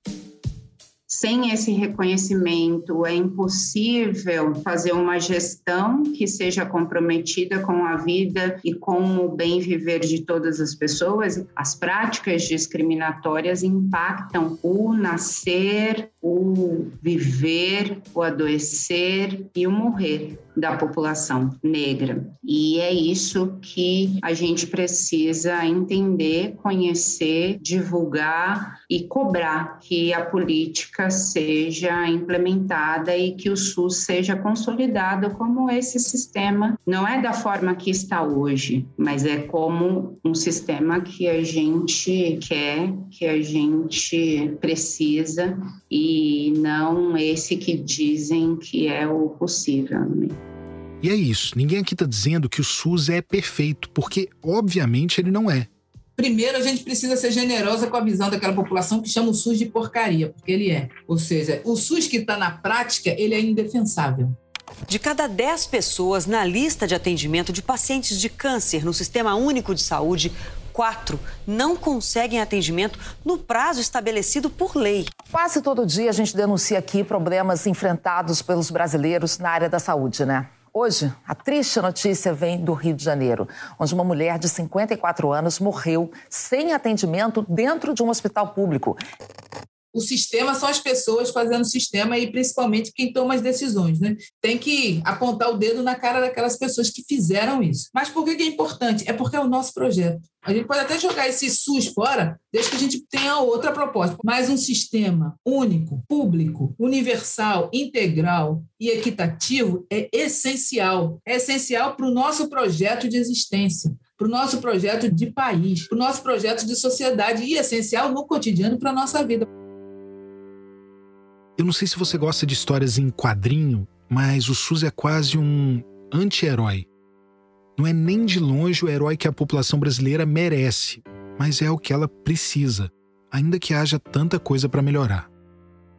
Sem esse reconhecimento, é impossível fazer uma gestão que seja comprometida com a vida e com o bem viver de todas as pessoas. As práticas discriminatórias impactam o nascer, o viver, o adoecer e o morrer da população negra. E é isso que a gente precisa entender, conhecer, divulgar e cobrar que a política seja implementada e que o SUS seja consolidado como esse sistema. Não é da forma que está hoje, mas é como um sistema que a gente quer, que a gente precisa e não esse que dizem que é o possível. Né? E é isso. Ninguém aqui está dizendo que o SUS é perfeito, porque obviamente ele não é. Primeiro, a gente precisa ser generosa com a visão daquela população que chama o SUS de porcaria, porque ele é. Ou seja, o SUS que está na prática, ele é indefensável. De cada 10 pessoas na lista de atendimento de pacientes de câncer no Sistema Único de Saúde, quatro não conseguem atendimento no prazo estabelecido por lei. Quase todo dia a gente denuncia aqui problemas enfrentados pelos brasileiros na área da saúde, né? Hoje, a triste notícia vem do Rio de Janeiro, onde uma mulher de 54 anos morreu sem atendimento dentro de um hospital público. O sistema são as pessoas fazendo o sistema e principalmente quem toma as decisões, né? Tem que apontar o dedo na cara daquelas pessoas que fizeram isso. Mas por que é importante? É porque é o nosso projeto. A gente pode até jogar esse SUS fora, desde que a gente tenha outra proposta. Mas um sistema único, público, universal, integral e equitativo é essencial. É essencial para o nosso projeto de existência para o nosso projeto de país, para o nosso projeto de sociedade e essencial no cotidiano para a nossa vida. Eu não sei se você gosta de histórias em quadrinho, mas o SUS é quase um anti-herói. Não é nem de longe o herói que a população brasileira merece, mas é o que ela precisa, ainda que haja tanta coisa para melhorar.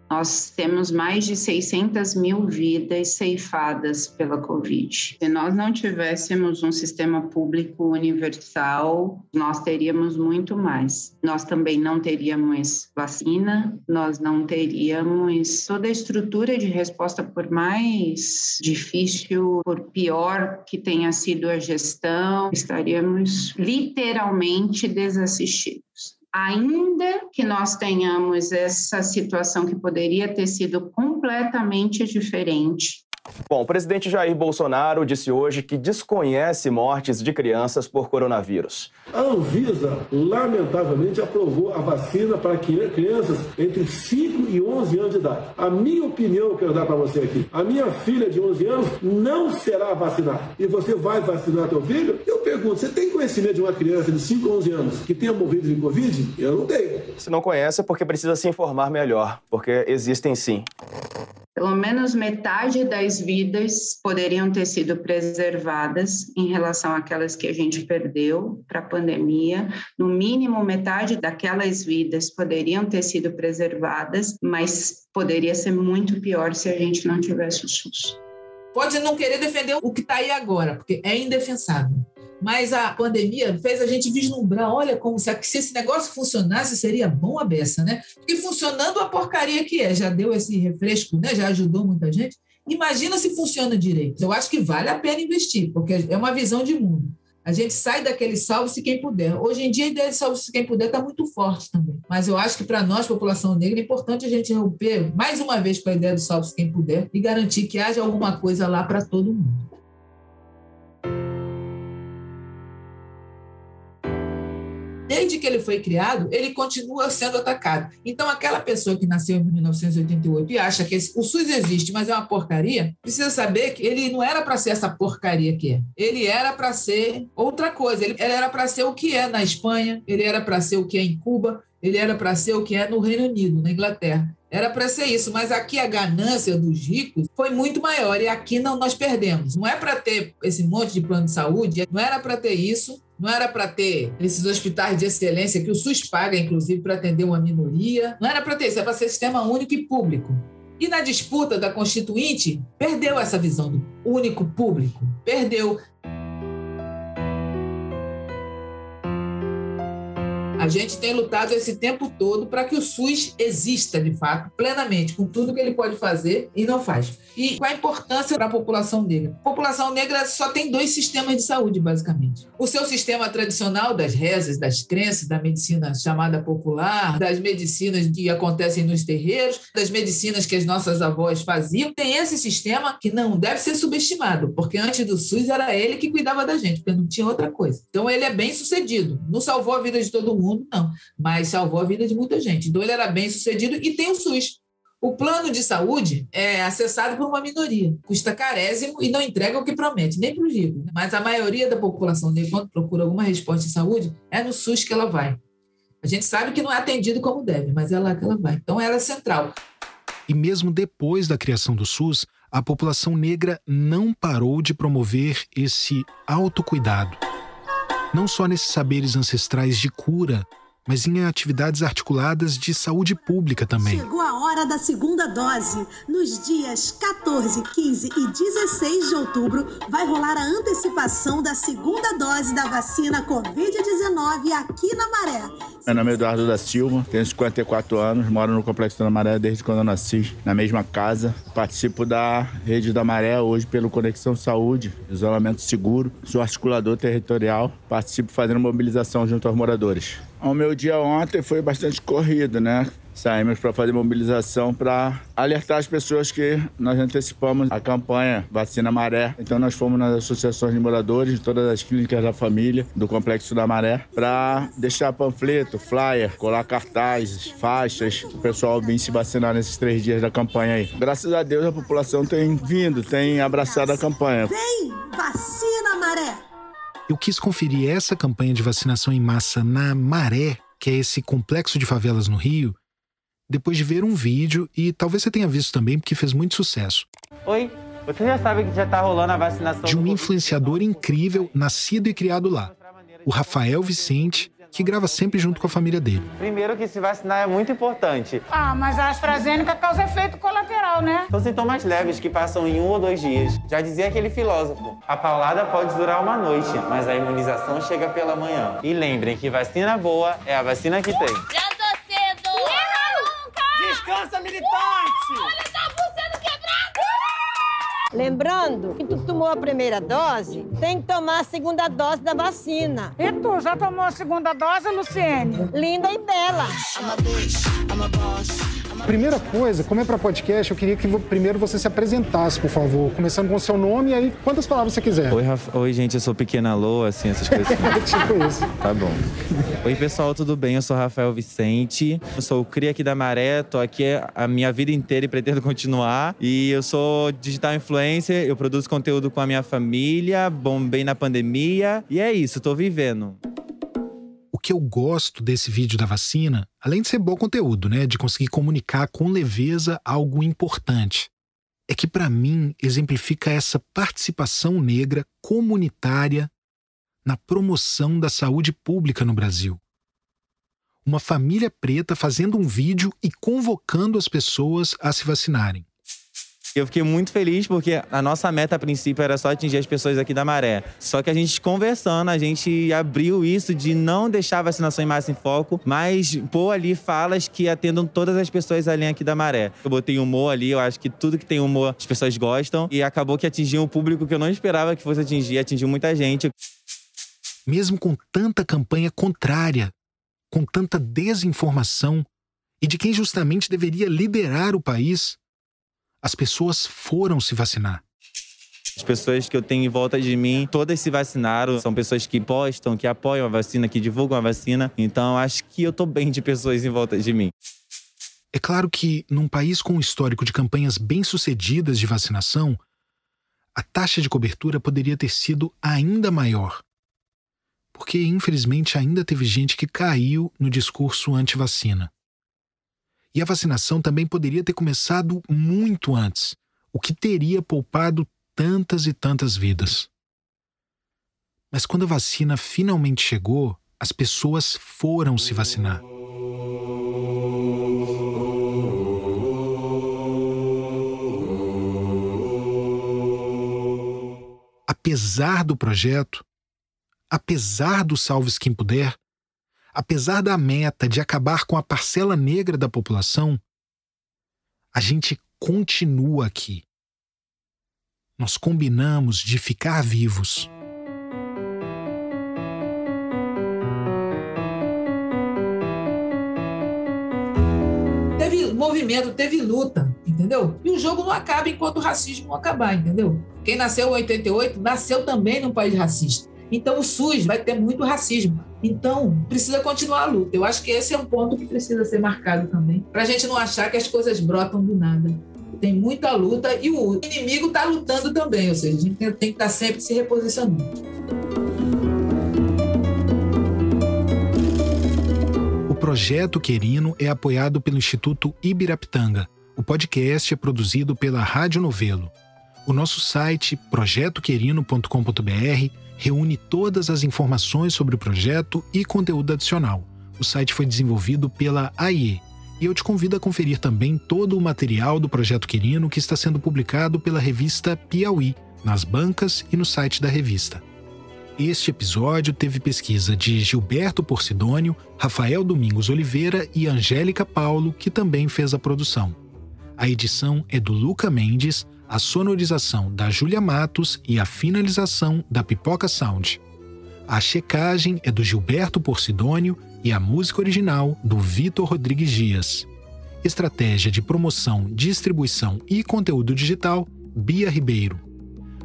Nós temos mais de 600 mil vidas ceifadas pela Covid. Se nós não tivéssemos um sistema público universal, nós teríamos muito mais. Nós também não teríamos vacina, nós não teríamos toda a estrutura de resposta, por mais difícil, por pior que tenha sido a gestão, estaríamos literalmente desassistidos ainda que nós tenhamos essa situação que poderia ter sido completamente diferente, Bom, o presidente Jair Bolsonaro disse hoje que desconhece mortes de crianças por coronavírus. A Anvisa, lamentavelmente, aprovou a vacina para crianças entre 5 e 11 anos de idade. A minha opinião, eu quero dar para você aqui. A minha filha de 11 anos não será vacinada. E você vai vacinar teu filho? Eu pergunto, você tem conhecimento de uma criança de 5 a 11 anos que tenha morrido de Covid? Eu não tenho. Se não conhece, é porque precisa se informar melhor, porque existem sim. Pelo menos metade das vidas poderiam ter sido preservadas em relação àquelas que a gente perdeu para a pandemia. No mínimo, metade daquelas vidas poderiam ter sido preservadas, mas poderia ser muito pior se a gente não tivesse o SUS. Pode não querer defender o que está aí agora, porque é indefensável. Mas a pandemia fez a gente vislumbrar, olha como se, se esse negócio funcionasse, seria bom a beça, né? Porque funcionando a porcaria que é, já deu esse refresco, né? Já ajudou muita gente. Imagina se funciona direito. Eu acho que vale a pena investir, porque é uma visão de mundo. A gente sai daquele salve-se quem puder. Hoje em dia, a ideia de salve-se quem puder está muito forte também. Mas eu acho que para nós, população negra, é importante a gente romper mais uma vez com a ideia do salve-se quem puder e garantir que haja alguma coisa lá para todo mundo. Desde que ele foi criado, ele continua sendo atacado. Então, aquela pessoa que nasceu em 1988 e acha que esse, o SUS existe, mas é uma porcaria, precisa saber que ele não era para ser essa porcaria que é. Ele era para ser outra coisa. Ele, ele era para ser o que é na Espanha, ele era para ser o que é em Cuba, ele era para ser o que é no Reino Unido, na Inglaterra. Era para ser isso, mas aqui a ganância dos ricos foi muito maior e aqui não nós perdemos. Não é para ter esse monte de plano de saúde, não era para ter isso, não era para ter esses hospitais de excelência que o SUS paga, inclusive, para atender uma minoria. Não era para ter isso, era para ser sistema único e público. E na disputa da Constituinte, perdeu essa visão do único público. Perdeu. A gente tem lutado esse tempo todo para que o SUS exista de fato, plenamente, com tudo que ele pode fazer e não faz. E qual a importância para a população negra? A população negra só tem dois sistemas de saúde, basicamente. O seu sistema tradicional das rezas, das crenças, da medicina chamada popular, das medicinas que acontecem nos terreiros, das medicinas que as nossas avós faziam, tem esse sistema que não deve ser subestimado, porque antes do SUS era ele que cuidava da gente, porque não tinha outra coisa. Então ele é bem sucedido. Não salvou a vida de todo mundo, não, mas salvou a vida de muita gente. Então ele era bem sucedido e tem o SUS. O plano de saúde é acessado por uma minoria, custa carésimo e não entrega o que promete, nem para os ricos. Mas a maioria da população, quando procura alguma resposta de saúde, é no SUS que ela vai. A gente sabe que não é atendido como deve, mas é lá que ela vai. Então ela é central. E mesmo depois da criação do SUS, a população negra não parou de promover esse autocuidado. Não só nesses saberes ancestrais de cura, mas em atividades articuladas de saúde pública também. Chegou a hora da segunda dose. Nos dias 14, 15 e 16 de outubro, vai rolar a antecipação da segunda dose da vacina Covid-19 aqui na Maré. Meu nome é Eduardo da Silva, tenho 54 anos, moro no Complexo da Maré desde quando eu nasci, na mesma casa. Participo da Rede da Maré hoje pelo Conexão Saúde, isolamento seguro. Sou articulador territorial, participo fazendo mobilização junto aos moradores. O meu dia ontem foi bastante corrido, né? Saímos para fazer mobilização para alertar as pessoas que nós antecipamos a campanha Vacina Maré. Então nós fomos nas associações de moradores de todas as clínicas da família do Complexo da Maré para deixar panfleto, flyer, colar cartazes, faixas, o pessoal vir se vacinar nesses três dias da campanha aí. Graças a Deus a população tem vindo, tem abraçado a campanha. Vem, vacina Maré! Eu quis conferir essa campanha de vacinação em massa na Maré, que é esse complexo de favelas no Rio, depois de ver um vídeo e talvez você tenha visto também porque fez muito sucesso. Oi, você já sabe que já tá rolando a vacinação de um influenciador incrível, nascido e criado lá, o Rafael Vicente, que grava sempre junto com a família dele. Primeiro que se vacinar é muito importante. Ah, mas a AstraZeneca causa efeito colateral, né? São sintomas leves que passam em um ou dois dias. Já dizia aquele filósofo, a paulada pode durar uma noite, mas a imunização chega pela manhã. E lembrem que vacina boa é a vacina que tem. Já tô cedo! nunca! Descansa, militante! Olha, tá sendo quebrado! Lembrando que tu tomou a primeira dose, tem que tomar a segunda dose da vacina. E tu, já tomou a segunda dose, Luciene? Linda e bela. Primeira coisa, como é para podcast, eu queria que primeiro você se apresentasse, por favor. Começando com o seu nome e aí quantas palavras você quiser. Oi, Rafa... Oi gente, eu sou Pequena Lô, assim, essas coisas. tipo isso. Tá bom. Oi, pessoal, tudo bem? Eu sou Rafael Vicente. Eu sou o Cria aqui da Maré, tô aqui a minha vida inteira e pretendo continuar. E eu sou digital influencer, eu produzo conteúdo com a minha família, bombei na pandemia. E é isso, tô vivendo que eu gosto desse vídeo da vacina, além de ser bom conteúdo, né, de conseguir comunicar com leveza algo importante, é que para mim exemplifica essa participação negra comunitária na promoção da saúde pública no Brasil. Uma família preta fazendo um vídeo e convocando as pessoas a se vacinarem. Eu fiquei muito feliz porque a nossa meta a princípio era só atingir as pessoas aqui da Maré. Só que a gente conversando, a gente abriu isso de não deixar a vacinação em massa em foco, mas pôr ali falas que atendam todas as pessoas ali aqui da Maré. Eu botei humor ali, eu acho que tudo que tem humor as pessoas gostam e acabou que atingiu um público que eu não esperava que fosse atingir, atingiu muita gente. Mesmo com tanta campanha contrária, com tanta desinformação e de quem justamente deveria liderar o país, as pessoas foram se vacinar. As pessoas que eu tenho em volta de mim, todas se vacinaram. São pessoas que postam, que apoiam a vacina, que divulgam a vacina. Então, acho que eu tô bem de pessoas em volta de mim. É claro que, num país com um histórico de campanhas bem-sucedidas de vacinação, a taxa de cobertura poderia ter sido ainda maior. Porque, infelizmente, ainda teve gente que caiu no discurso anti-vacina. E a vacinação também poderia ter começado muito antes, o que teria poupado tantas e tantas vidas. Mas quando a vacina finalmente chegou, as pessoas foram se vacinar. Apesar do projeto, apesar do Salve Quem Puder, apesar da meta de acabar com a parcela negra da população, a gente continua aqui. Nós combinamos de ficar vivos. Teve movimento, teve luta, entendeu? E o jogo não acaba enquanto o racismo não acabar, entendeu? Quem nasceu em 88 nasceu também num país racista. Então o SUS vai ter muito racismo. Então precisa continuar a luta. Eu acho que esse é um ponto que precisa ser marcado também, para a gente não achar que as coisas brotam do nada. Tem muita luta e o inimigo está lutando também, ou seja, a gente tem, que estar tá sempre se reposicionando. O projeto Querino é apoiado pelo Instituto Ibirapitanga. O podcast é produzido pela Rádio Novelo. O nosso site, projetoquerino.com.br, reúne todas as informações sobre o projeto e conteúdo adicional. O site foi desenvolvido pela AIE. E eu te convido a conferir também todo o material do Projeto Quirino que está sendo publicado pela revista Piauí, nas bancas e no site da revista. Este episódio teve pesquisa de Gilberto Porcidônio, Rafael Domingos Oliveira e Angélica Paulo, que também fez a produção. A edição é do Luca Mendes, a sonorização da Júlia Matos e a finalização da Pipoca Sound. A checagem é do Gilberto Porcidônio e a música original do Vitor Rodrigues Dias. Estratégia de promoção, distribuição e conteúdo digital, Bia Ribeiro.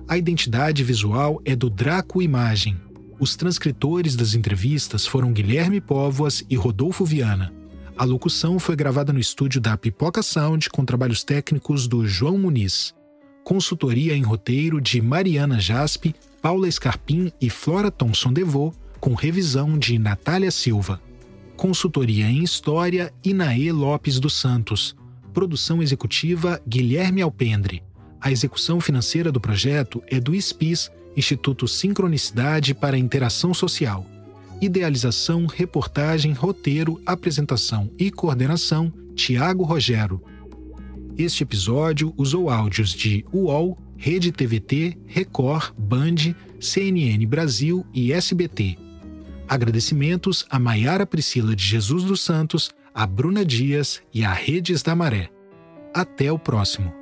A identidade visual é do Draco Imagem. Os transcritores das entrevistas foram Guilherme Póvoas e Rodolfo Viana. A locução foi gravada no estúdio da Pipoca Sound com trabalhos técnicos do João Muniz. Consultoria em roteiro de Mariana Jaspe, Paula Scarpim e Flora Thomson Devô, com revisão de Natália Silva. Consultoria em História Inaê Lopes dos Santos. Produção executiva Guilherme Alpendre. A execução financeira do projeto é do ISPIS, Instituto Sincronicidade para Interação Social. Idealização, reportagem, roteiro, apresentação e coordenação Tiago Rogero. Este episódio usou áudios de UOL, Rede TVT, Record, Band, CNN Brasil e SBT. Agradecimentos a Maiara Priscila de Jesus dos Santos, a Bruna Dias e a Redes da Maré. Até o próximo.